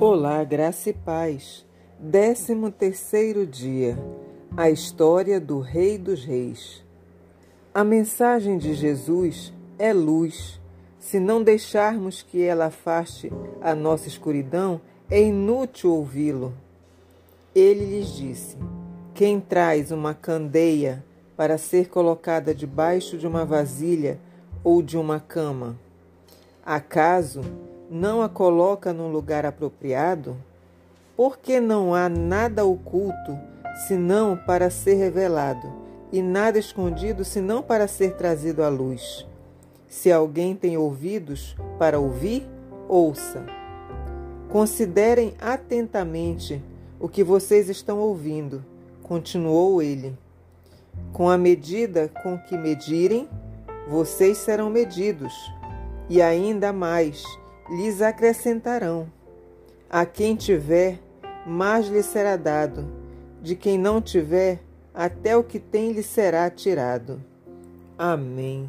Olá, graça e paz. Décimo terceiro dia. A história do Rei dos Reis. A mensagem de Jesus é luz. Se não deixarmos que ela afaste a nossa escuridão, é inútil ouvi-lo. Ele lhes disse: Quem traz uma candeia para ser colocada debaixo de uma vasilha ou de uma cama? Acaso não a coloca no lugar apropriado? Porque não há nada oculto senão para ser revelado, e nada escondido senão para ser trazido à luz. Se alguém tem ouvidos para ouvir, ouça. Considerem atentamente o que vocês estão ouvindo, continuou ele. Com a medida com que medirem, vocês serão medidos, e ainda mais lhes acrescentarão. A quem tiver, mais lhe será dado, de quem não tiver, até o que tem lhe será tirado. Amém.